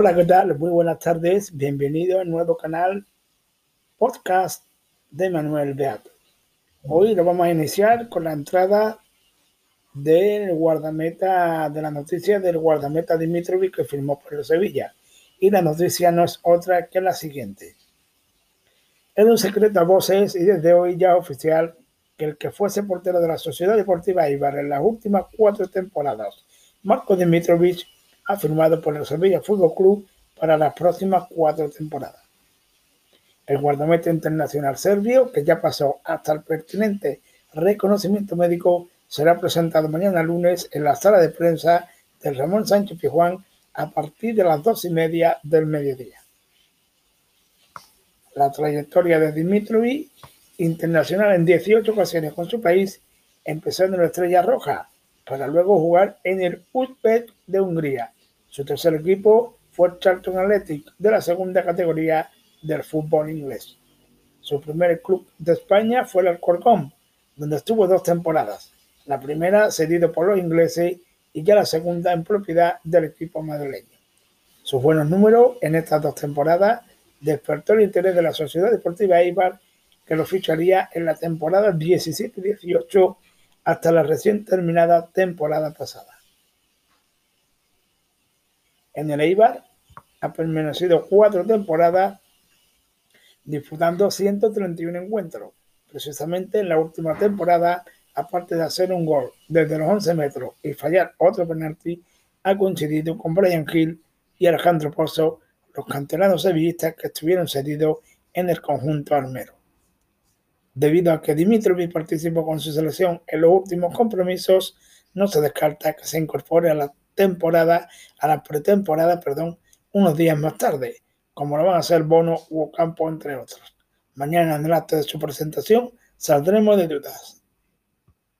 Hola, ¿qué tal? Muy buenas tardes. Bienvenido al nuevo canal podcast de Manuel Beato. Hoy lo vamos a iniciar con la entrada del guardameta, de la noticia del guardameta Dimitrovic que firmó por el Sevilla. Y la noticia no es otra que la siguiente. Es un secreto a voces y desde hoy ya oficial que el que fuese portero de la Sociedad Deportiva Ibar en las últimas cuatro temporadas, Marco Dimitrovic, ha firmado por el Sevilla Fútbol Club para las próximas cuatro temporadas. El guardameta internacional serbio, que ya pasó hasta el pertinente reconocimiento médico, será presentado mañana lunes en la sala de prensa del Ramón Sánchez Pijuán a partir de las dos y media del mediodía. La trayectoria de Dimitrovic internacional en 18 ocasiones con su país, empezando en la Estrella Roja, para luego jugar en el Uzbek de Hungría. Su tercer equipo fue Charlton Athletic de la segunda categoría del fútbol inglés. Su primer club de España fue el Alcorcón, donde estuvo dos temporadas. La primera cedido por los ingleses y ya la segunda en propiedad del equipo madrileño. Sus buenos números en estas dos temporadas despertó el interés de la Sociedad Deportiva Eibar que lo ficharía en la temporada 17-18 hasta la recién terminada temporada pasada. En el Eibar ha permanecido cuatro temporadas disputando 131 encuentros. Precisamente en la última temporada, aparte de hacer un gol desde los 11 metros y fallar otro penalti, ha coincidido con Brian Hill y Alejandro Pozo, los canteranos sevillistas que estuvieron cedidos en el conjunto armero debido a que Dimitrovic participó con su selección en los últimos compromisos, no se descarta que se incorpore a la temporada, a la pretemporada, perdón, unos días más tarde, como lo van a hacer Bono u Ocampo, entre otros. Mañana en el acto de su presentación saldremos de dudas.